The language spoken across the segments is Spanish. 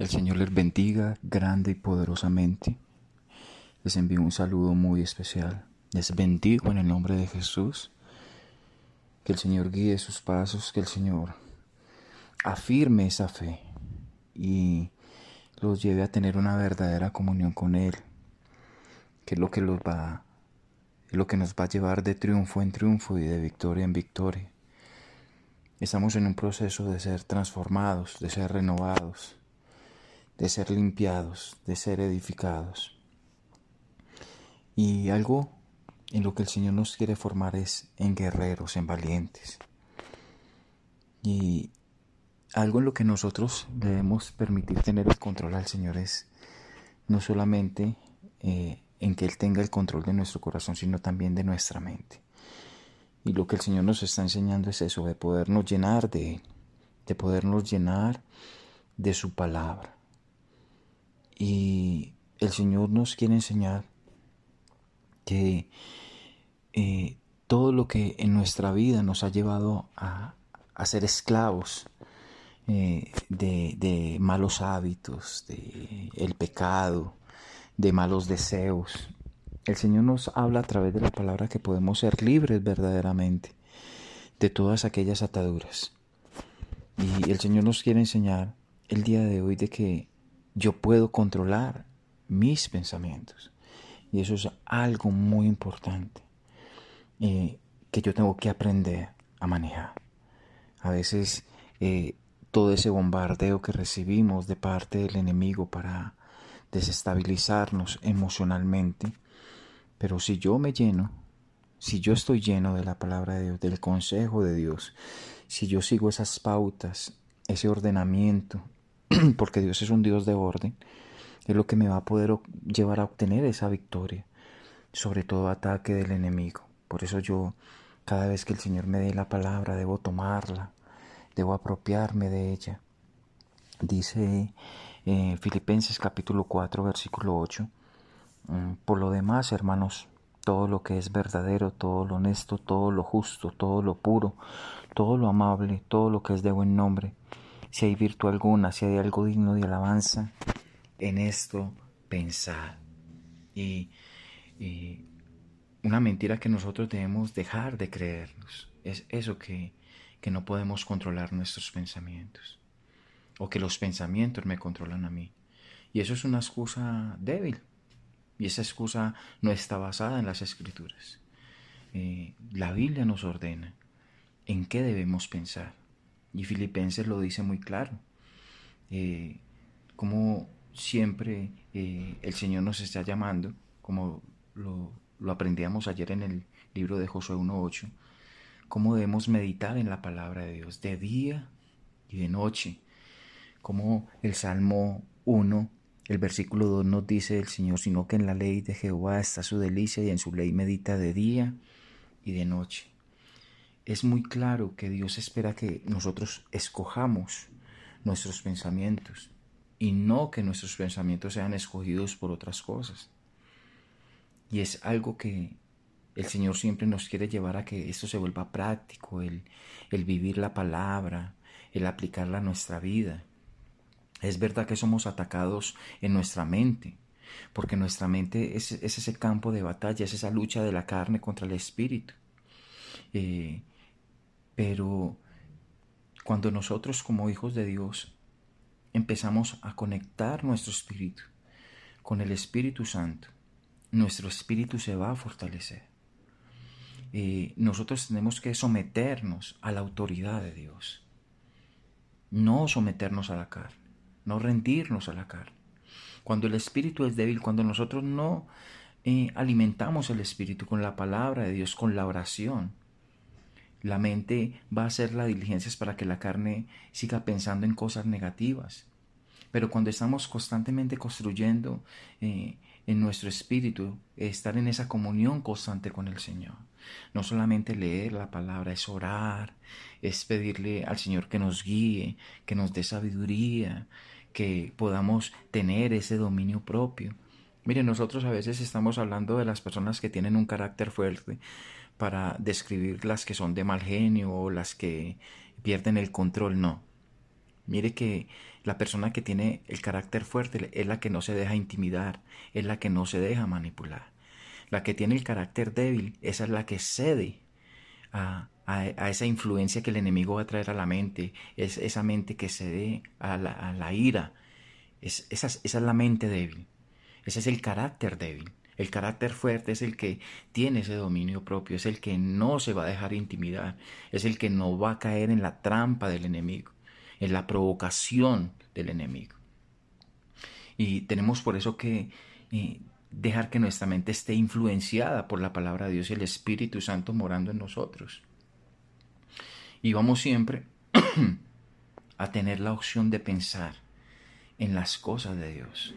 El Señor les bendiga grande y poderosamente. Les envío un saludo muy especial. Les bendigo en el nombre de Jesús. Que el Señor guíe sus pasos, que el Señor afirme esa fe y los lleve a tener una verdadera comunión con Él, que es lo que los va, lo que nos va a llevar de triunfo en triunfo y de victoria en victoria. Estamos en un proceso de ser transformados, de ser renovados de ser limpiados, de ser edificados. Y algo en lo que el Señor nos quiere formar es en guerreros, en valientes. Y algo en lo que nosotros debemos permitir tener el control al Señor es no solamente eh, en que Él tenga el control de nuestro corazón, sino también de nuestra mente. Y lo que el Señor nos está enseñando es eso, de podernos llenar de Él, de podernos llenar de su palabra. Y el Señor nos quiere enseñar que eh, todo lo que en nuestra vida nos ha llevado a, ser esclavos eh, de, malos hábitos, de el pecado, de malos deseos. El Señor nos habla a través de la palabra que podemos ser libres verdaderamente de todas aquellas ataduras. Y el Señor nos quiere enseñar el día de hoy de que yo puedo controlar mis pensamientos. Y eso es algo muy importante eh, que yo tengo que aprender a manejar. A veces eh, todo ese bombardeo que recibimos de parte del enemigo para desestabilizarnos emocionalmente, pero si yo me lleno, si yo estoy lleno de la palabra de Dios, del consejo de Dios, si yo sigo esas pautas, ese ordenamiento, porque Dios es un Dios de orden, es lo que me va a poder llevar a obtener esa victoria sobre todo ataque del enemigo. Por eso yo, cada vez que el Señor me dé la palabra, debo tomarla, debo apropiarme de ella. Dice eh, Filipenses capítulo 4, versículo 8, mm, por lo demás, hermanos, todo lo que es verdadero, todo lo honesto, todo lo justo, todo lo puro, todo lo amable, todo lo que es de buen nombre, si hay virtud alguna, si hay algo digno de alabanza, en esto pensad. Y, una mentira que nosotros debemos dejar de creernos es eso que, que no podemos controlar nuestros pensamientos o que los pensamientos me controlan a mí. Y eso es una excusa débil. Y esa excusa no está basada en las escrituras. Eh, la Biblia nos ordena en qué debemos pensar. Y Filipenses lo dice muy claro. Eh, como siempre eh, el Señor nos está llamando, como lo, aprendíamos ayer en el libro de Josué 1.8, cómo debemos meditar en la palabra de Dios de día y de noche. Como el Salmo 1, el versículo 2 nos dice el Señor, sino que en la ley de Jehová está su delicia y en su ley medita de día y de noche es muy claro que Dios espera que nosotros escojamos nuestros pensamientos y no que nuestros pensamientos sean escogidos por otras cosas. Y es algo que el Señor siempre nos quiere llevar a que esto se vuelva práctico, el, el vivir la palabra, el aplicarla a nuestra vida. Es verdad que somos atacados en nuestra mente, porque nuestra mente es, ese campo de batalla, es esa lucha de la carne contra el espíritu. Eh, pero cuando nosotros como hijos de Dios empezamos a conectar nuestro espíritu con el Espíritu Santo, nuestro espíritu se va a fortalecer. Eh, nosotros tenemos que someternos a la autoridad de Dios, no someternos a la carne, no rendirnos a la carne. Cuando el espíritu es débil, cuando nosotros no eh, alimentamos el espíritu con la palabra de Dios, con la oración, la mente va a hacer las diligencias para que la carne siga pensando en cosas negativas. Pero cuando estamos constantemente construyendo eh, en nuestro espíritu, estar en esa comunión constante con el Señor. No solamente leer la palabra, es orar, es pedirle al Señor que nos guíe, que nos dé sabiduría, que podamos tener ese dominio propio. Miren, nosotros a veces estamos hablando de las personas que tienen un carácter fuerte, para describir las que son de mal genio o las que pierden el control, no. Mire que la persona que tiene el carácter fuerte es la que no se deja intimidar, es la que no se deja manipular. La que tiene el carácter débil, esa es la que cede a, esa influencia que el enemigo va a traer a la mente, es esa mente que cede a la, ira. Es, esa, esa es la mente débil, ese es el carácter débil. El carácter fuerte es el que tiene ese dominio propio, es el que no se va a dejar intimidar, es el que no va a caer en la trampa del enemigo, en la provocación del enemigo. Y tenemos por eso que eh, dejar que nuestra mente esté influenciada por la palabra de Dios y el Espíritu Santo morando en nosotros. Y vamos siempre a tener la opción de pensar en las cosas de Dios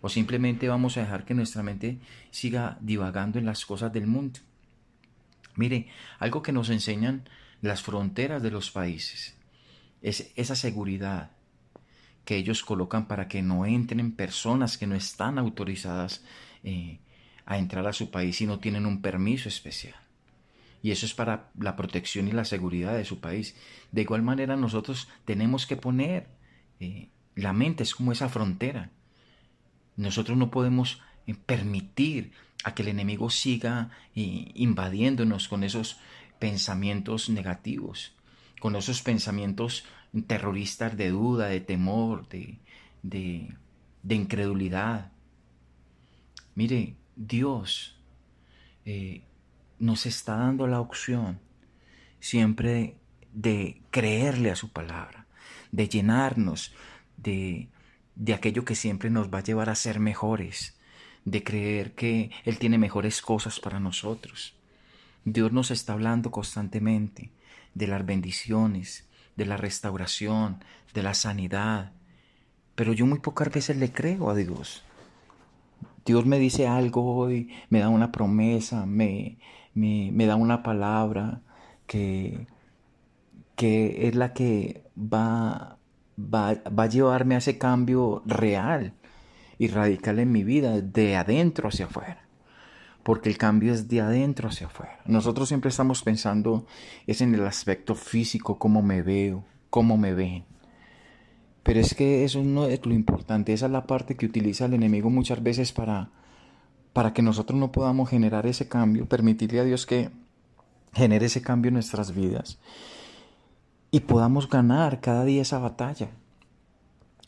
o simplemente vamos a dejar que nuestra mente siga divagando en las cosas del mundo. Mire, algo que nos enseñan las fronteras de los países es esa seguridad que ellos colocan para que no entren personas que no están autorizadas eh, a entrar a su país y no tienen un permiso especial. Y eso es para la protección y la seguridad de su país. De igual manera nosotros tenemos que poner, eh, la mente es como esa frontera nosotros no podemos eh, permitir a que el enemigo siga eh, invadiéndonos con esos pensamientos negativos, con esos pensamientos terroristas de duda, de temor, de, de, incredulidad. Mire, Dios eh, nos está dando la opción siempre de creerle a su palabra, de llenarnos de, de aquello que siempre nos va a llevar a ser mejores, de creer que Él tiene mejores cosas para nosotros. Dios nos está hablando constantemente de las bendiciones, de la restauración, de la sanidad, pero yo muy pocas veces le creo a Dios. Dios me dice algo hoy, me da una promesa, me, me, me da una palabra que, que es la que va va, a llevarme a ese cambio real y radical en mi vida, de adentro hacia afuera. Porque el cambio es de adentro hacia afuera. Nosotros siempre estamos pensando es en el aspecto físico, cómo me veo, cómo me ven. Pero es que eso no es lo importante, esa es la parte que utiliza el enemigo muchas veces para, para que nosotros no podamos generar ese cambio, permitirle a Dios que genere ese cambio en nuestras vidas y podamos ganar cada día esa batalla.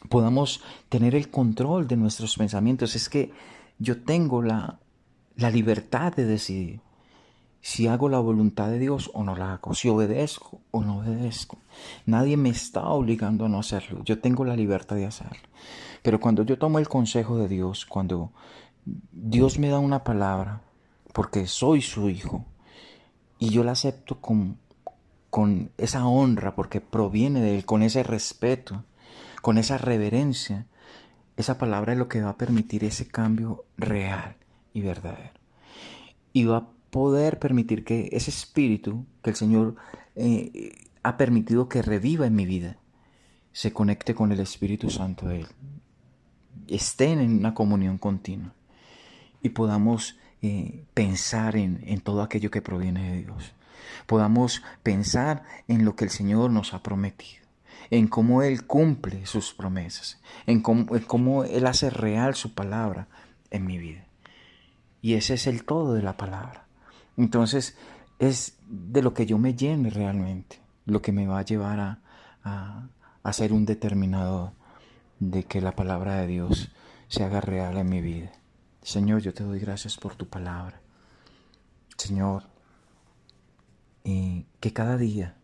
Podamos tener el control de nuestros pensamientos. Es que yo tengo la, la libertad de decidir si hago la voluntad de Dios o no la hago, si obedezco o no obedezco. Nadie me está obligando a no hacerlo, yo tengo la libertad de hacerlo. Pero cuando yo tomo el consejo de Dios, cuando Dios me da una palabra, porque soy su hijo, y yo la acepto con, con esa honra, porque proviene de Él, con ese respeto, con esa reverencia, esa palabra es lo que va a permitir ese cambio real y verdadero. Y va a poder permitir que ese espíritu que el Señor eh, ha permitido que reviva en mi vida, se conecte con el Espíritu Santo de Él. Estén en una comunión continua y podamos eh, pensar en, en todo aquello que proviene de Dios podamos pensar en lo que el Señor nos ha prometido, en cómo Él cumple sus promesas, en cómo, Él hace real su palabra en mi vida. Y ese es el todo de la palabra. Entonces es de lo que yo me llene realmente, lo que me va a llevar a, a, a ser un determinador de que la palabra de Dios se haga real en mi vida. Señor, yo te doy gracias por tu palabra. Señor, y que cada día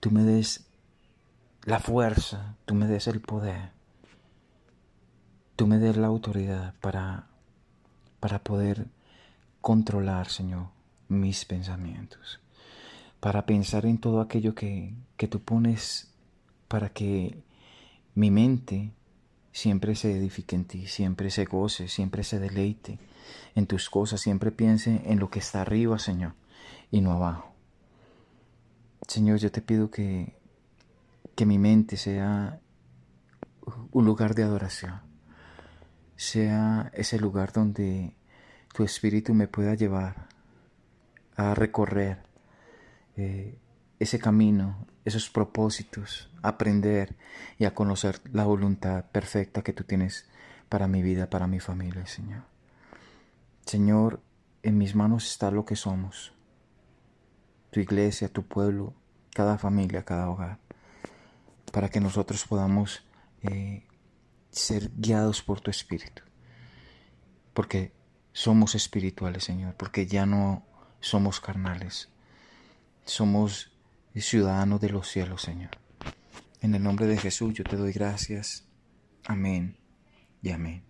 tú me des la fuerza, tú me des el poder, tú me des la autoridad para, para poder controlar, Señor, mis pensamientos, para pensar en todo aquello que, que tú pones para que mi mente siempre se edifique en ti, siempre se goce, siempre se deleite en tus cosas, siempre piense en lo que está arriba, Señor, y no abajo. Señor, yo te pido que, que mi mente sea un lugar de adoración, sea ese lugar donde tu espíritu me pueda llevar a recorrer eh, ese camino, esos propósitos, aprender y a conocer la voluntad perfecta que tú tienes para mi vida, para mi familia, Señor. Señor, en mis manos está lo que somos, tu iglesia, tu pueblo, cada familia, cada hogar, para que nosotros podamos eh, ser guiados por tu Espíritu, porque somos espirituales, Señor, porque ya no somos carnales, somos ciudadanos de los cielos, Señor. En el nombre de Jesús yo te doy gracias. Amén y amén.